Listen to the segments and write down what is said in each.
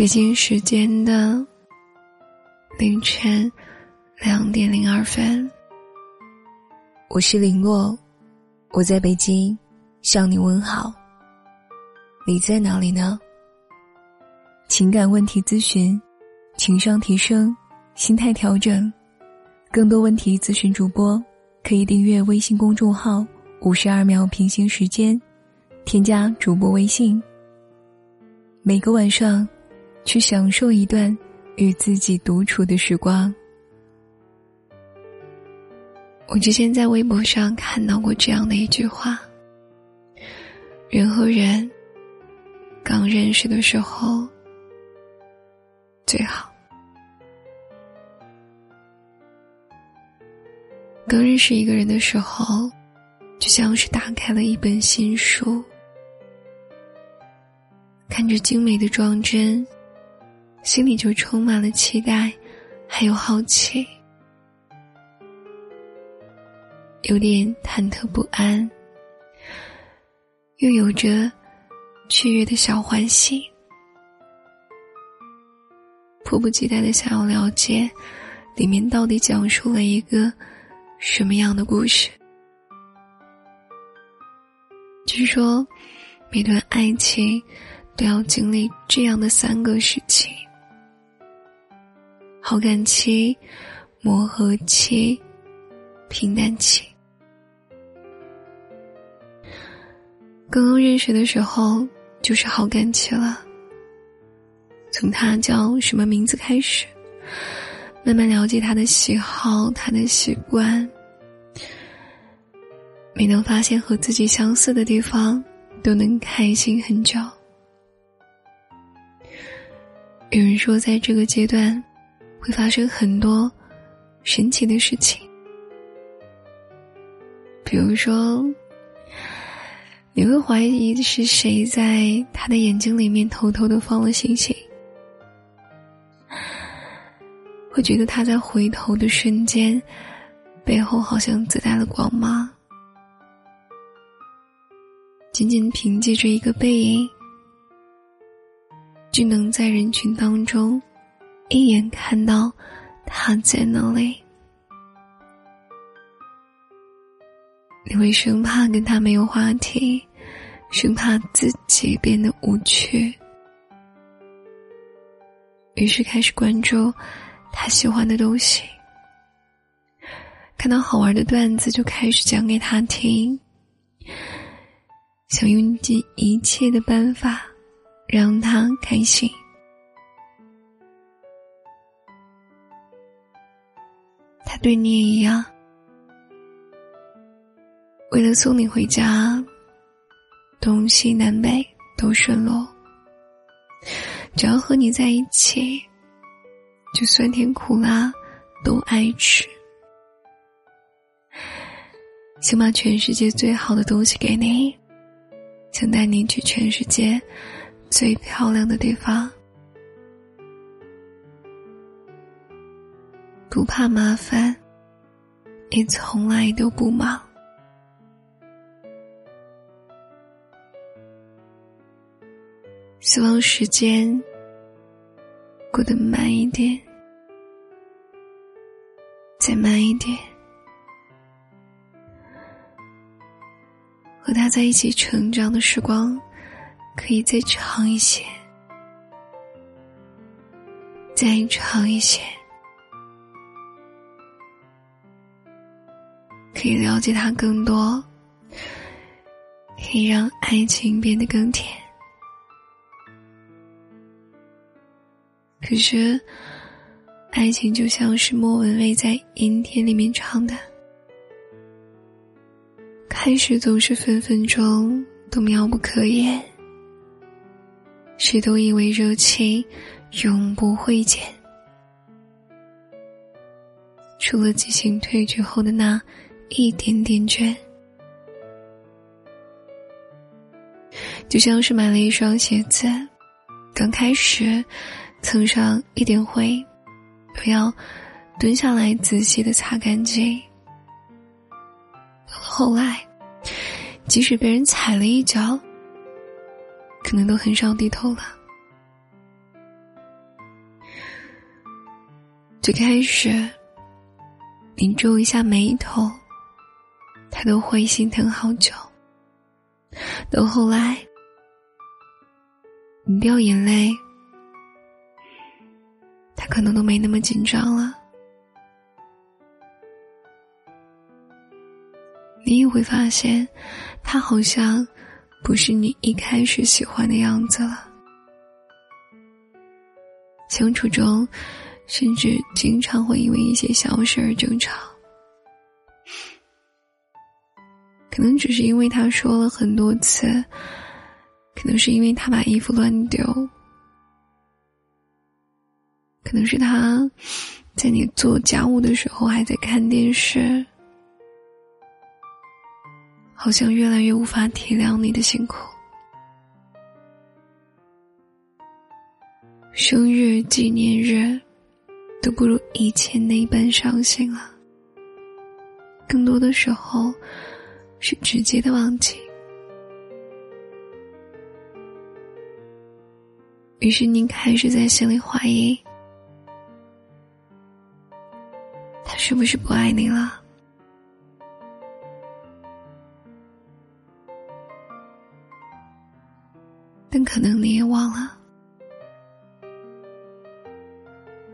北京时间的凌晨两点零二分，我是林洛，我在北京向你问好。你在哪里呢？情感问题咨询，情商提升，心态调整，更多问题咨询主播可以订阅微信公众号“五十二秒平行时间”，添加主播微信。每个晚上，去享受一段与自己独处的时光。我之前在微博上看到过这样的一句话：人和人刚认识的时候最好，刚认识一个人的时候，就像是打开了一本新书。看着精美的装帧，心里就充满了期待，还有好奇，有点忐忑不安，又有着雀跃的小欢喜，迫不及待的想要了解里面到底讲述了一个什么样的故事。据说，每段爱情。都要经历这样的三个时期：好感期、磨合期、平淡期。刚刚认识的时候就是好感期了，从他叫什么名字开始，慢慢了解他的喜好、他的习惯，每当发现和自己相似的地方，都能开心很久。有人说，在这个阶段，会发生很多神奇的事情。比如说，你会怀疑是谁在他的眼睛里面偷偷的放了星星，会觉得他在回头的瞬间，背后好像自带了光芒。仅仅凭借着一个背影。就能在人群当中一眼看到他在那里，你会生怕跟他没有话题，生怕自己变得无趣，于是开始关注他喜欢的东西，看到好玩的段子就开始讲给他听，想用尽一切的办法。让他开心。对你也一样，为了送你回家，东西南北都顺路。只要和你在一起，就酸甜苦辣都爱吃。想把全世界最好的东西给你，想带你去全世界。最漂亮的地方，不怕麻烦，也从来都不忙。希望时间过得慢一点，再慢一点，和他在一起成长的时光。可以再长一些，再长一些，可以了解他更多，可以让爱情变得更甜。可是，爱情就像是莫文蔚在《阴天》里面唱的，开始总是分分钟都妙不可言。谁都以为热情永不会减，除了激情褪去后的那一点点倦，就像是买了一双鞋子，刚开始蹭上一点灰，都要蹲下来仔细的擦干净。后来，即使被人踩了一脚。可能都很少低头了。最开始，你皱一下眉头，他都会心疼好久。到后来，你掉眼泪，他可能都没那么紧张了。你也会发现，他好像不是你一开始喜欢的样子了。相处中。甚至经常会因为一些小事而争吵，可能只是因为他说了很多次，可能是因为他把衣服乱丢，可能是他在你做家务的时候还在看电视，好像越来越无法体谅你的辛苦。生日纪念日。都不如以前那般伤心了。更多的时候，是直接的忘记。于是你开始在心里怀疑，他是不是不爱你了？但可能你也忘了。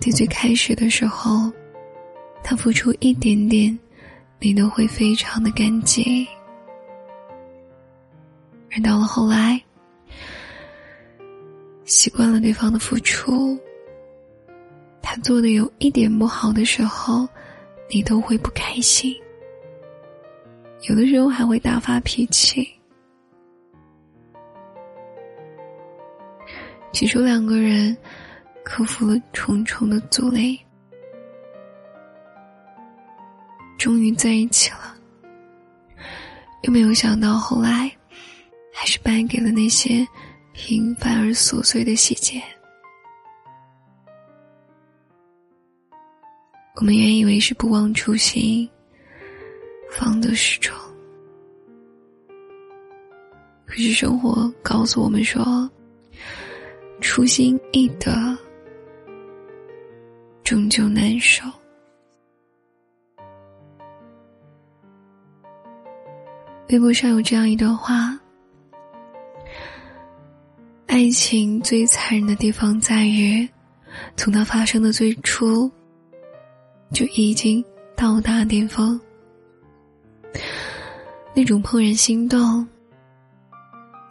在最开始的时候，他付出一点点，你都会非常的感激；而到了后来，习惯了对方的付出，他做的有一点不好的时候，你都会不开心，有的时候还会大发脾气。起初两个人。克服了重重的阻力，终于在一起了。又没有想到后来，还是败给了那些平凡而琐碎的细节。我们原以为是不忘初心，方得始终，可是生活告诉我们说，初心易得。终究难受。微博上有这样一段话：爱情最残忍的地方在于，从它发生的最初，就已经到达巅峰。那种怦然心动，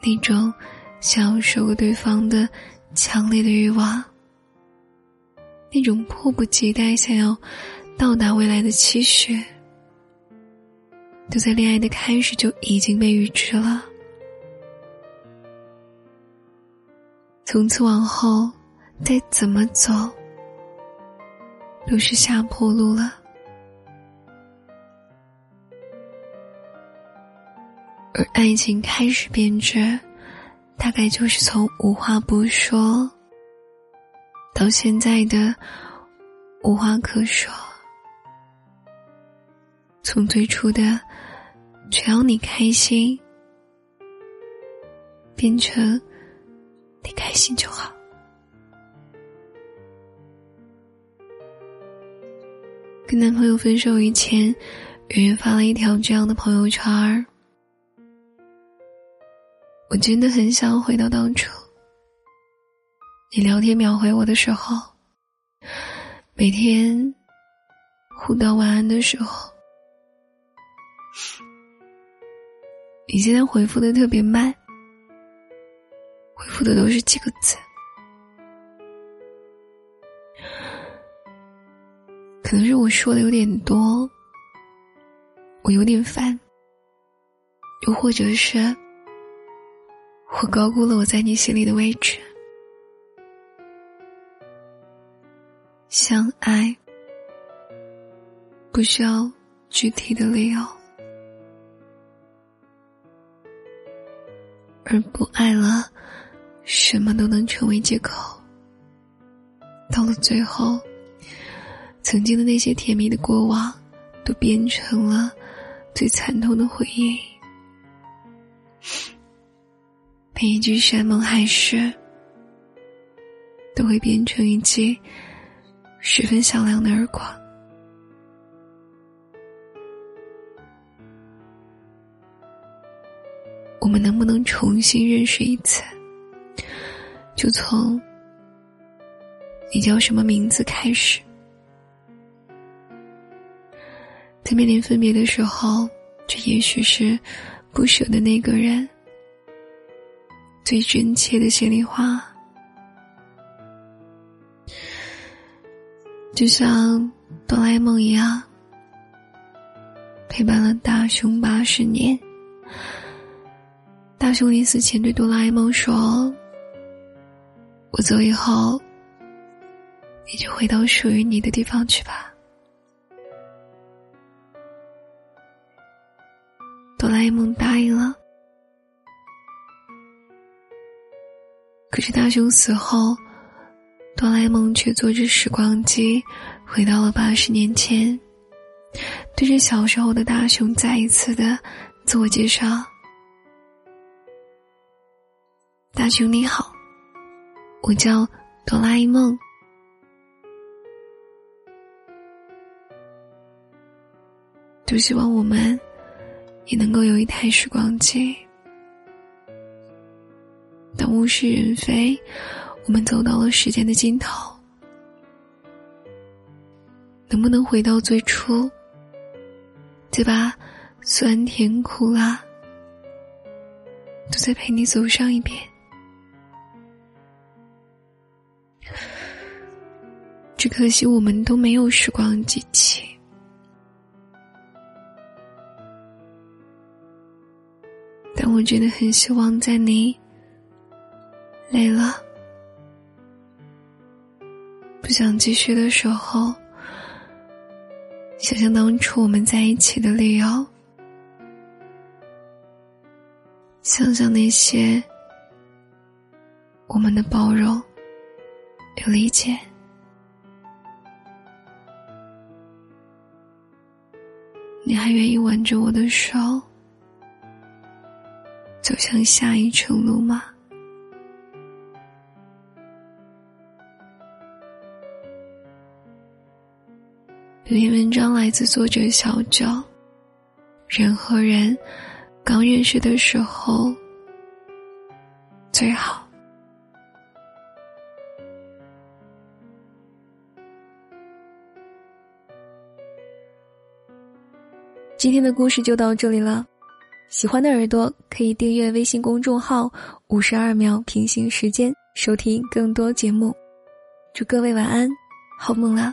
那种想要收割对方的强烈的欲望。那种迫不及待想要到达未来的期许，都在恋爱的开始就已经被预知了。从此往后，再怎么走，都是下坡路了。而爱情开始变质，大概就是从无话不说。到现在的无话可说，从最初的只要你开心，变成你开心就好。跟男朋友分手以前，圆圆发了一条这样的朋友圈儿：“我真的很想回到当初。”你聊天秒回我的时候，每天互道晚安的时候，你现在回复的特别慢，回复的都是几个字，可能是我说的有点多，我有点烦，又或者是我高估了我在你心里的位置。相爱不需要具体的理由，而不爱了，什么都能成为借口。到了最后，曾经的那些甜蜜的过往，都变成了最惨痛的回忆。每一句山盟海誓，都会变成一记。十分响亮的耳光。我们能不能重新认识一次？就从你叫什么名字开始。在面临分别的时候，这也许是不舍的那个人最真切的心里话。就像哆啦 A 梦一样，陪伴了大雄八十年。大雄临死前对哆啦 A 梦说：“我走以后，你就回到属于你的地方去吧。”哆啦 A 梦答应了。可是大雄死后。哆啦 A 梦却坐着时光机，回到了八十年前，对着小时候的大雄再一次的自我介绍：“大雄你好，我叫哆啦 A 梦。”就希望我们也能够有一台时光机，当物是人非。我们走到了时间的尽头，能不能回到最初，再把酸甜苦辣都再陪你走上一遍？可惜我们都没有时光机器，但我真的很希望在你累了。不想继续的时候，想想当初我们在一起的理由，想想那些我们的包容与理解，你还愿意挽着我的手走向下一程路吗？这篇文章来自作者小九。人和人刚认识的时候最好。今天的故事就到这里了，喜欢的耳朵可以订阅微信公众号“五十二秒平行时间”，收听更多节目。祝各位晚安，好梦啦！